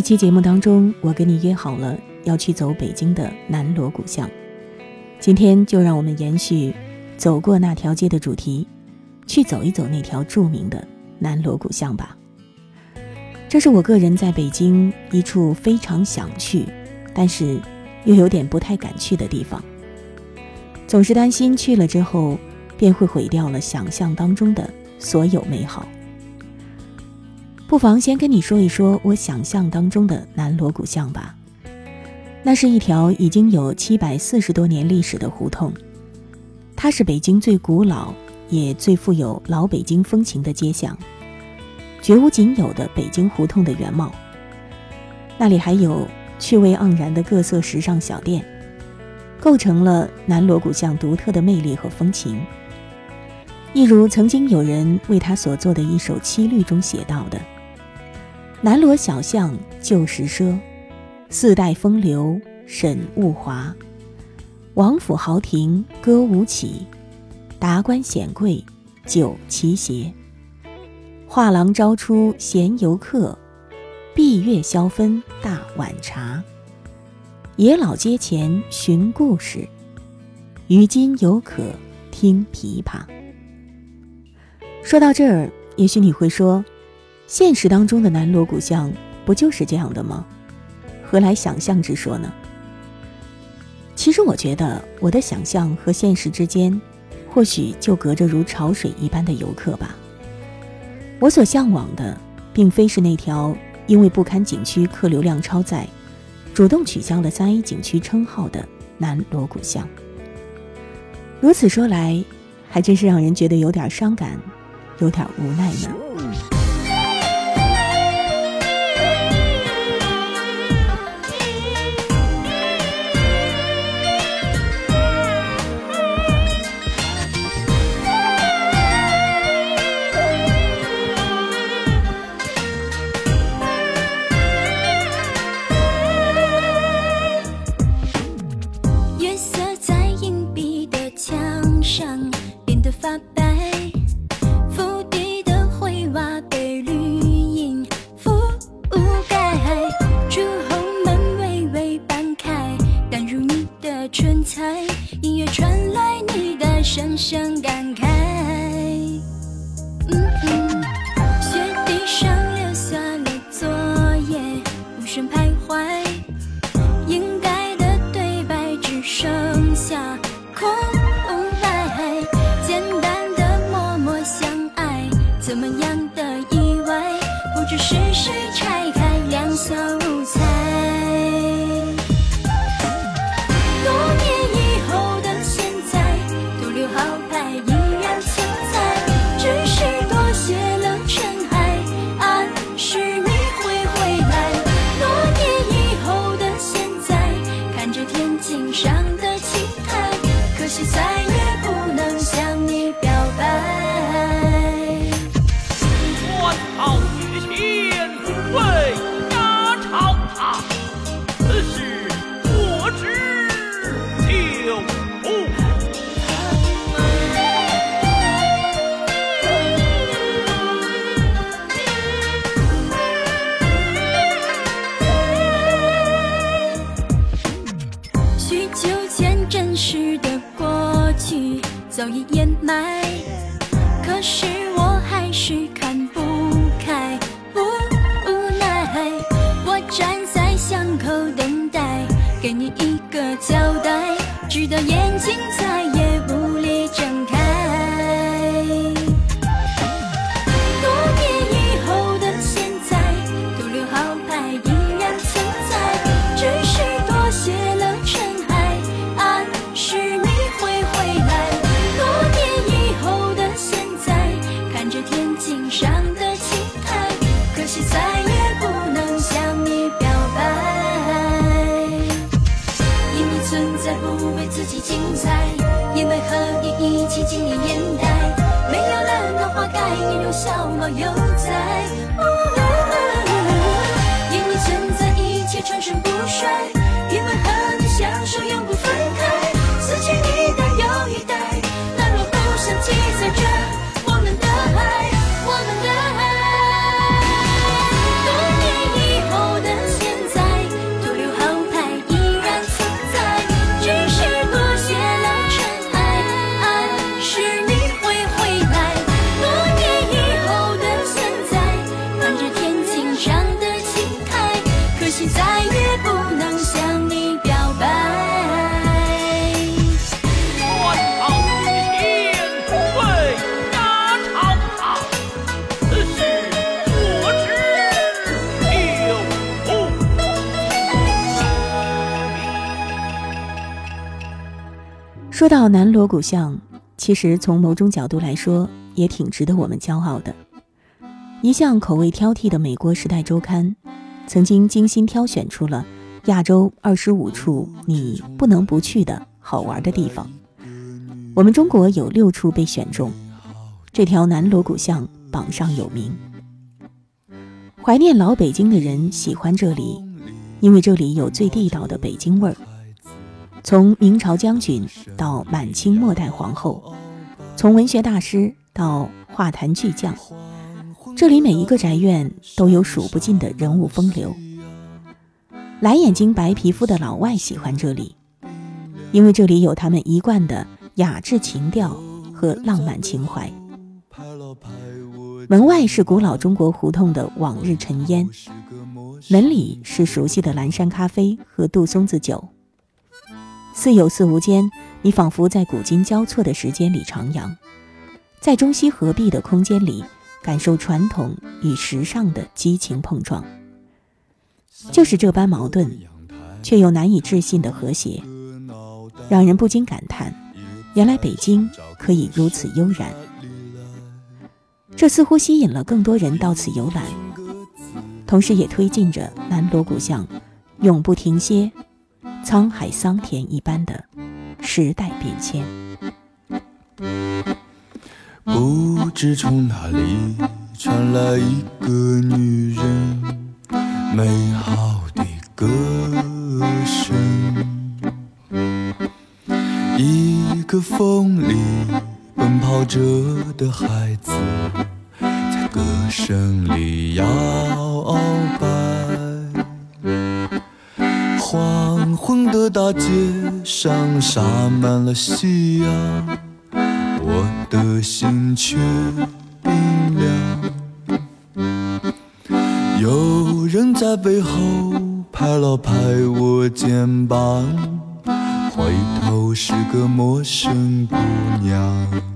一期节目当中，我跟你约好了要去走北京的南锣鼓巷。今天就让我们延续“走过那条街”的主题，去走一走那条著名的南锣鼓巷吧。这是我个人在北京一处非常想去，但是又有点不太敢去的地方。总是担心去了之后，便会毁掉了想象当中的所有美好。不妨先跟你说一说我想象当中的南锣鼓巷吧。那是一条已经有七百四十多年历史的胡同，它是北京最古老也最富有老北京风情的街巷，绝无仅有的北京胡同的原貌。那里还有趣味盎然的各色时尚小店，构成了南锣鼓巷独特的魅力和风情。一如曾经有人为他所作的一首七律中写到的。南锣小巷旧时奢，四代风流沈物华。王府豪庭歌舞起，达官显贵酒齐谐。画廊招出闲游客，闭月消分大碗茶。野老街前寻故事，于今犹可听琵琶。说到这儿，也许你会说。现实当中的南锣鼓巷不就是这样的吗？何来想象之说呢？其实我觉得我的想象和现实之间，或许就隔着如潮水一般的游客吧。我所向往的，并非是那条因为不堪景区客流量超载，主动取消了三 A 景区称号的南锣鼓巷。如此说来，还真是让人觉得有点伤感，有点无奈呢。到南锣鼓巷，其实从某种角度来说，也挺值得我们骄傲的。一向口味挑剔的美国《时代周刊》，曾经精心挑选出了亚洲二十五处你不能不去的好玩的地方。我们中国有六处被选中，这条南锣鼓巷榜上有名。怀念老北京的人喜欢这里，因为这里有最地道的北京味儿。从明朝将军到满清末代皇后，从文学大师到画坛巨匠，这里每一个宅院都有数不尽的人物风流。蓝眼睛白皮肤的老外喜欢这里，因为这里有他们一贯的雅致情调和浪漫情怀。门外是古老中国胡同的往日尘烟，门里是熟悉的蓝山咖啡和杜松子酒。似有似无间，你仿佛在古今交错的时间里徜徉，在中西合璧的空间里，感受传统与时尚的激情碰撞。就是这般矛盾，却又难以置信的和谐，让人不禁感叹：原来北京可以如此悠然。这似乎吸引了更多人到此游览，同时也推进着南锣鼓巷永不停歇。沧海桑田一般的时代变迁。不知从哪里传来一个女人美好的歌声，一个风里奔跑着的孩子，在歌声里摇摆。的大街上洒满了夕阳，我的心却冰凉。有人在背后拍了拍我肩膀，回头是个陌生姑娘。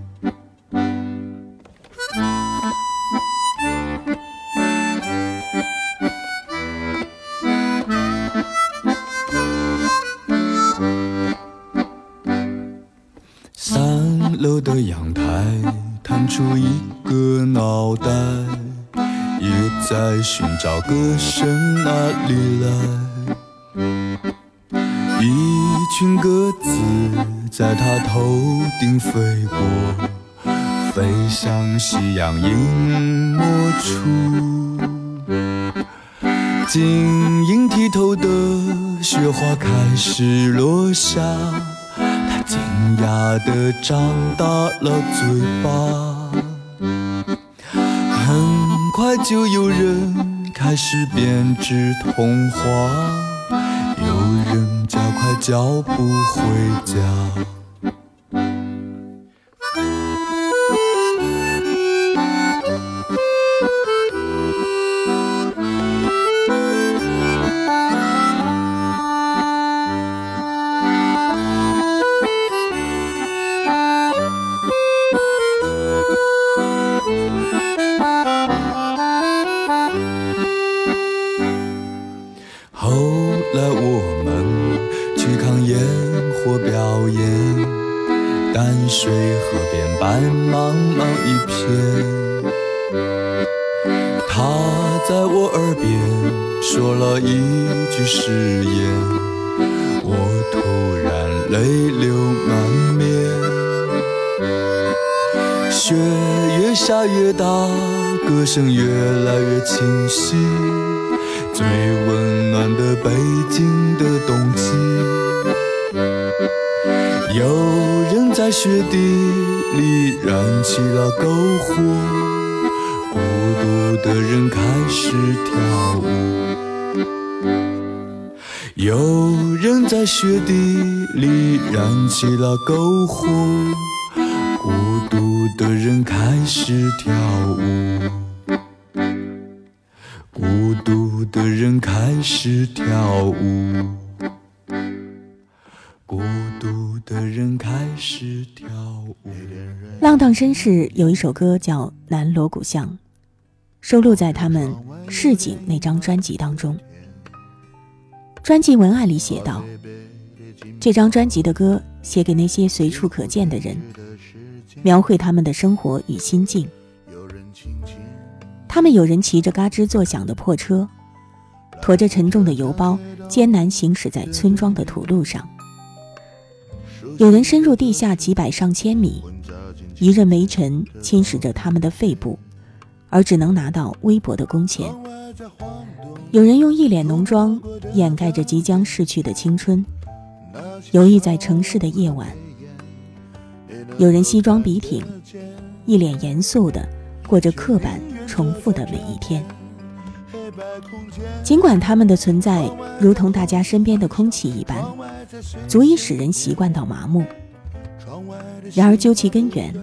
楼的阳台探出一个脑袋，也在寻找歌声哪里来。一群鸽子在他头顶飞过，飞向夕阳隐没处。晶莹剔透的雪花开始落下。惊讶地张大了嘴巴，很快就有人开始编织童话，有人加快脚步回家。声越来越清晰。最温暖的北京的冬季，有人在雪地里燃起了篝火，孤独的人开始跳舞。有人在雪地里燃起了篝火，孤独的人开始跳舞。的人开始跳舞。孤独的人开始跳舞。浪荡绅士有一首歌叫《南锣鼓巷》，收录在他们《市井》那张专辑当中。专辑文案里写道：“这张专辑的歌写给那些随处可见的人，描绘他们的生活与心境。他们有人骑着嘎吱作响的破车，驮着沉重的邮包，艰难行驶在村庄的土路上；有人深入地下几百上千米，一任煤尘侵蚀着他们的肺部，而只能拿到微薄的工钱。”有人用一脸浓妆掩盖着即将逝去的青春，游弋在城市的夜晚；有人西装笔挺，一脸严肃地过着刻板重复的每一天。尽管他们的存在如同大家身边的空气一般，足以使人习惯到麻木，然而究其根源，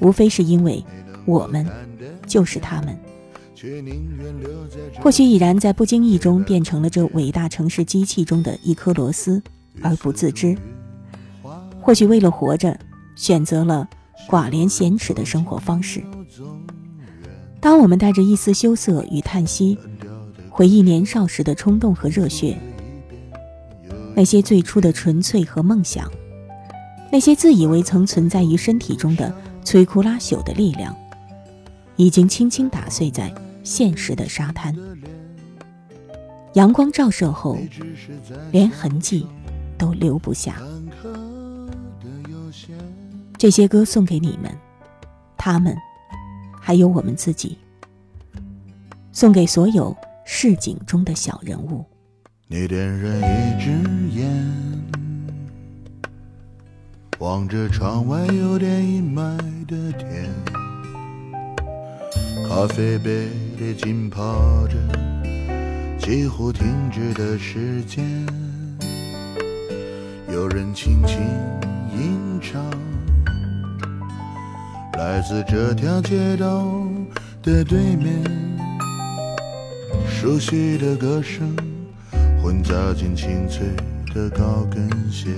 无非是因为我们就是他们。或许已然在不经意中变成了这伟大城市机器中的一颗螺丝，而不自知；或许为了活着，选择了寡廉鲜耻的生活方式。当我们带着一丝羞涩与叹息，回忆年少时的冲动和热血，那些最初的纯粹和梦想，那些自以为曾存在于身体中的摧枯拉朽的力量，已经轻轻打碎在。现实的沙滩，阳光照射后，连痕迹都留不下。这些歌送给你们，他们，还有我们自己，送给所有市井中的小人物。你点燃一支烟，望着窗外有点阴霾的天，咖啡杯。里浸泡着几乎停止的时间，有人轻轻吟唱，来自这条街道的对面，熟悉的歌声混杂进清脆的高跟鞋，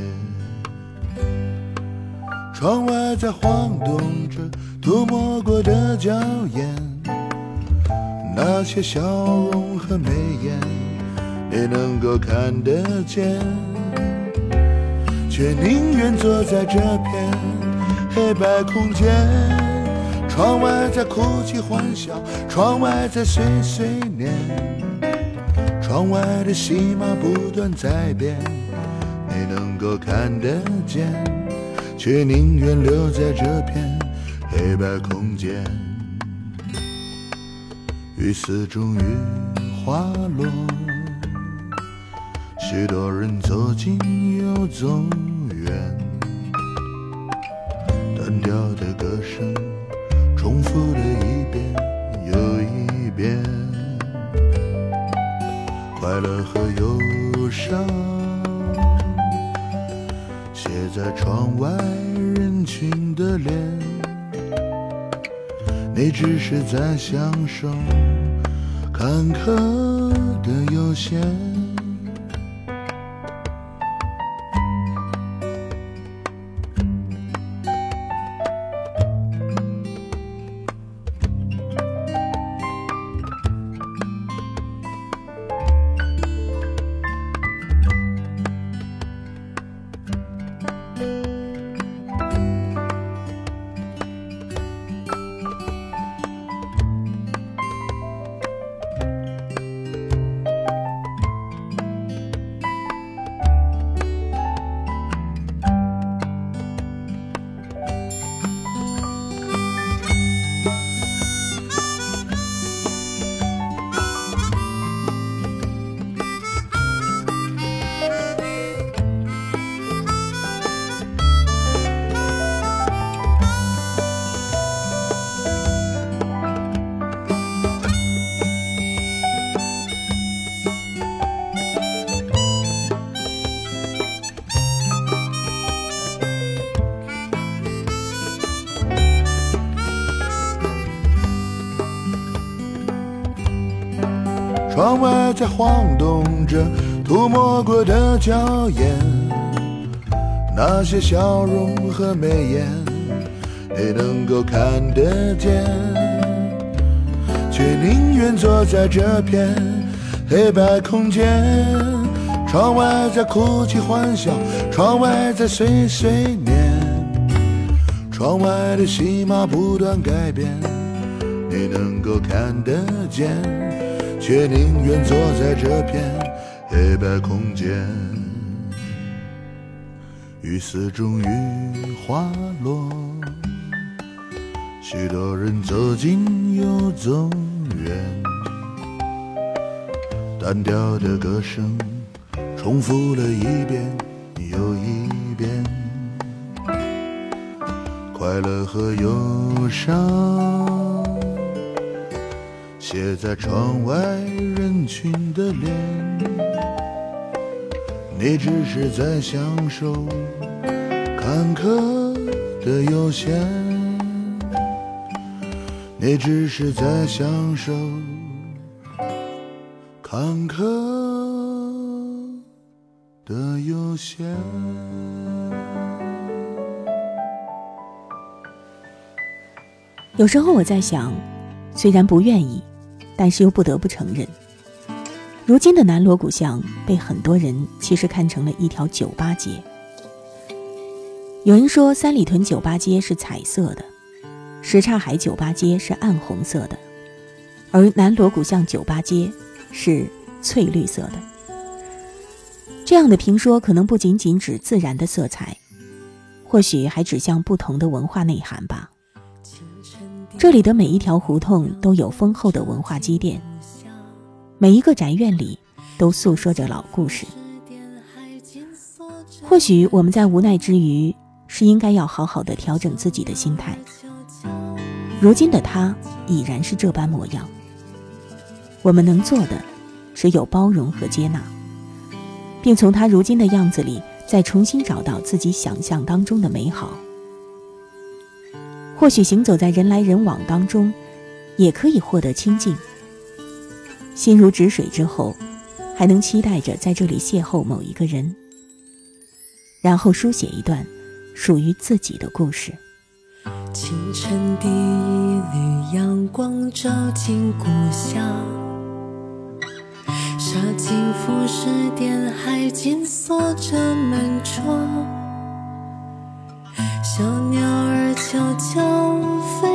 窗外在晃动着涂抹过的娇艳。那些笑容和眉眼，你能够看得见，却宁愿坐在这片黑白空间。窗外在哭泣欢笑，窗外在碎碎念，窗外的戏码不断在变，你能够看得见，却宁愿留在这片黑白空间。雨丝终于滑落，许多人走近又走远，单调的歌声快乐和忧伤写在窗外人群的脸。你只是在享受坎坷的悠闲。在晃动着涂抹过的娇艳，那些笑容和眉眼，你能够看得见，却宁愿坐在这片黑白空间。窗外在哭泣欢笑，窗外在碎碎念，窗外的戏码不断改变，你能够看得见。却宁愿坐在这片黑白空间。雨丝终于滑落，许多人走近又走远，单调的歌声重复了一遍又一遍，快乐和忧伤。写在窗外人群的脸，你只是在享受坎坷的悠闲，你只是在享受坎坷的悠闲。有时候我在想，虽然不愿意。但是又不得不承认，如今的南锣鼓巷被很多人其实看成了一条酒吧街。有人说三里屯酒吧街是彩色的，什刹海酒吧街是暗红色的，而南锣鼓巷酒吧街是翠绿色的。这样的评说可能不仅仅指自然的色彩，或许还指向不同的文化内涵吧。这里的每一条胡同都有丰厚的文化积淀，每一个宅院里都诉说着老故事。或许我们在无奈之余，是应该要好好的调整自己的心态。如今的他已然是这般模样，我们能做的只有包容和接纳，并从他如今的样子里再重新找到自己想象当中的美好。或许行走在人来人往当中，也可以获得清静。心如止水之后，还能期待着在这里邂逅某一个人，然后书写一段属于自己的故事。清晨第一缕阳光照进故乡，杀进服饰店，还紧锁着门窗。小鸟儿悄悄飞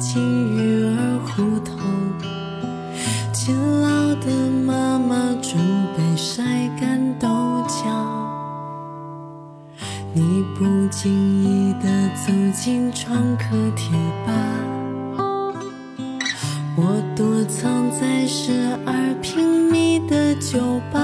进鱼儿胡同，勤劳的妈妈准备晒干豆角。你不经意地走进创客贴吧，我躲藏在十二平米的酒吧，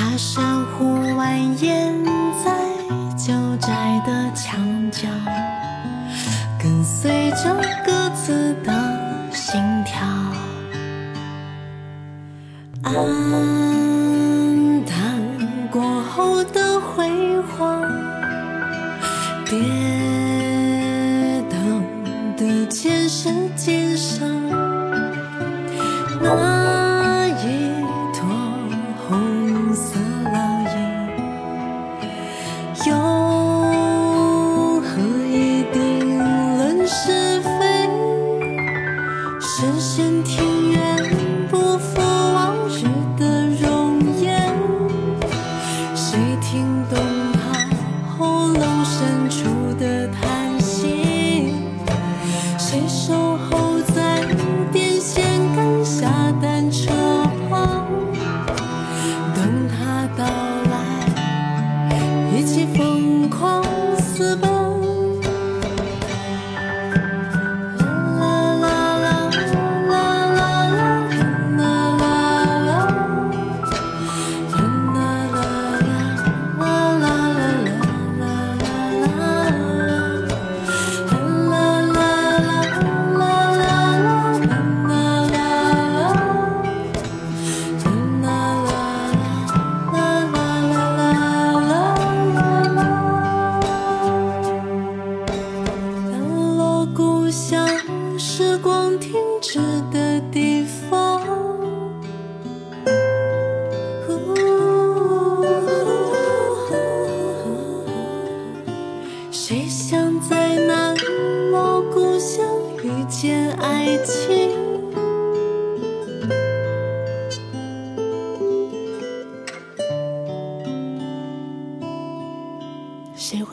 爬山虎蜿蜒在旧宅的墙角，跟随着各自的心跳。啊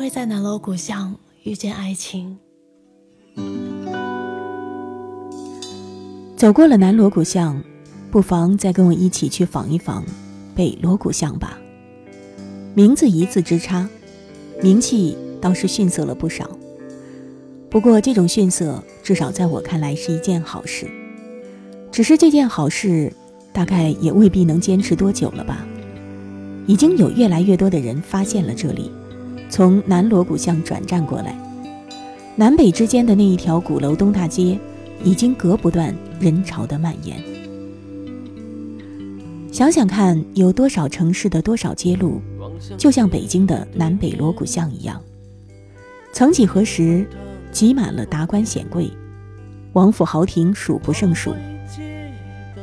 在南锣鼓巷遇见爱情？走过了南锣鼓巷，不妨再跟我一起去访一访北锣鼓巷吧。名字一字之差，名气倒是逊色了不少。不过这种逊色，至少在我看来是一件好事。只是这件好事，大概也未必能坚持多久了吧。已经有越来越多的人发现了这里，从南锣鼓巷转站过来。南北之间的那一条鼓楼东大街，已经隔不断人潮的蔓延。想想看，有多少城市的多少街路，就像北京的南北锣鼓巷一样，曾几何时，挤满了达官显贵，王府豪庭数不胜数。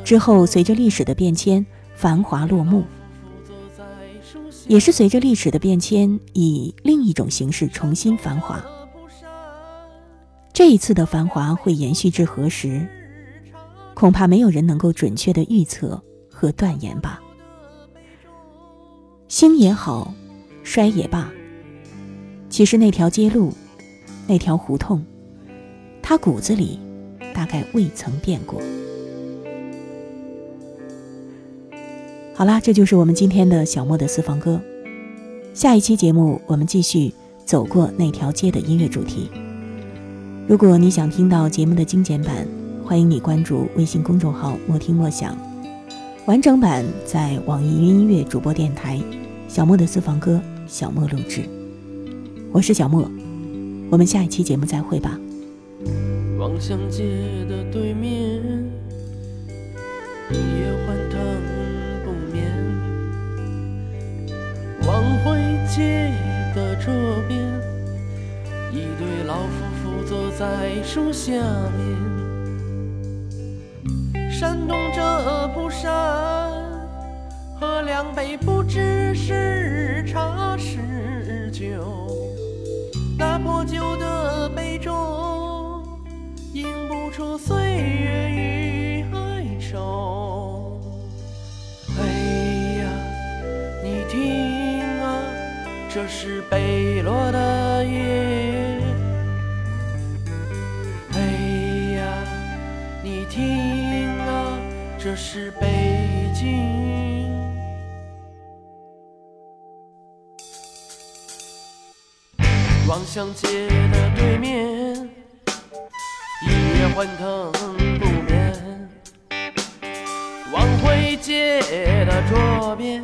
之后，随着历史的变迁，繁华落幕，也是随着历史的变迁，以另一种形式重新繁华。这一次的繁华会延续至何时？恐怕没有人能够准确的预测和断言吧。兴也好，衰也罢，其实那条街路，那条胡同，他骨子里大概未曾变过。好啦，这就是我们今天的小莫的私房歌。下一期节目，我们继续走过那条街的音乐主题。如果你想听到节目的精简版，欢迎你关注微信公众号“莫听莫想”，完整版在网易云音乐主播电台“小莫的私房歌”小莫录制。我是小莫，我们下一期节目再会吧。望乡街的对面，街的这边，一对老夫妇坐在树下面，扇动着蒲扇，喝两杯不知是茶是酒。那破旧的杯中，映不出岁月与哀愁。这是北落的夜。哎呀，你听啊，这是北京。望乡街的对面，一夜欢腾不眠。望回街的桌边。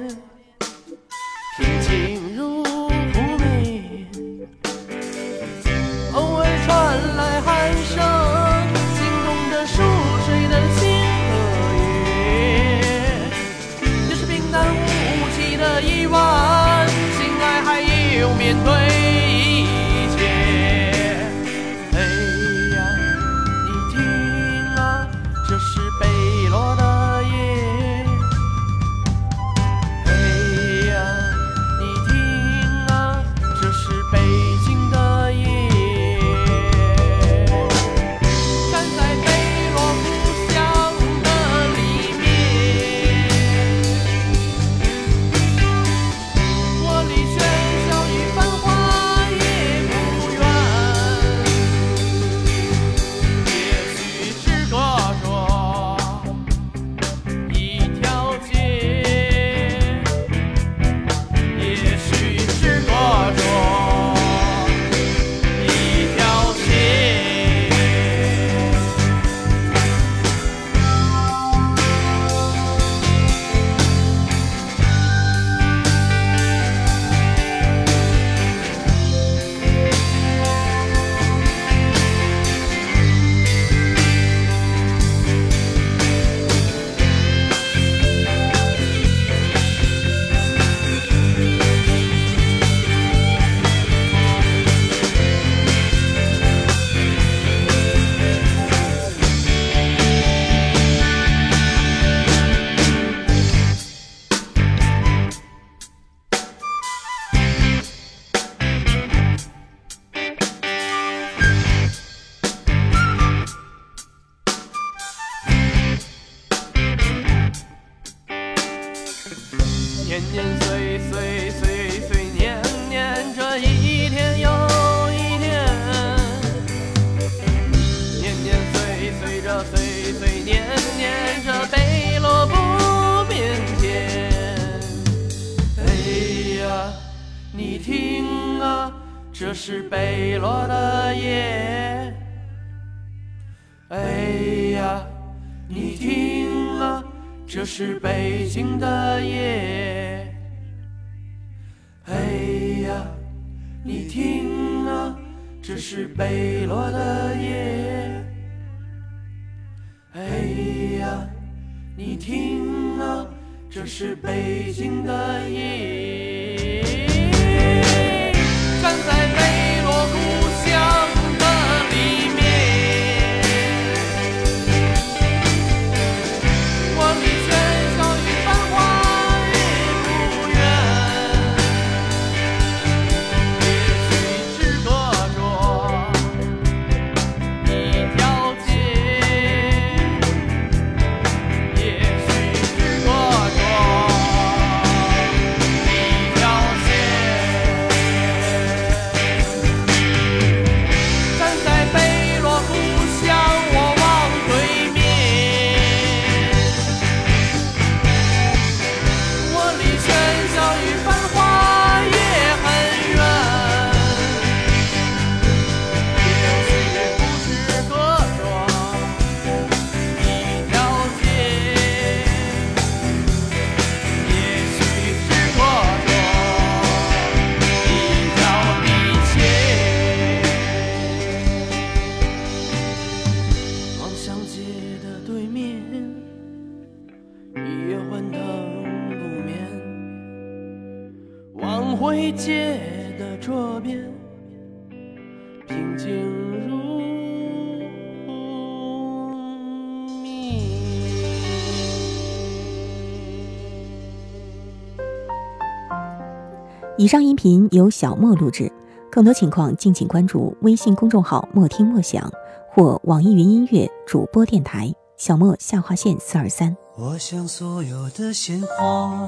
界的桌边，平静如。以上音频由小莫录制，更多情况敬请关注微信公众号“莫听莫想”或网易云音乐主播电台“小莫下划线四二三”。我想所有的鲜花。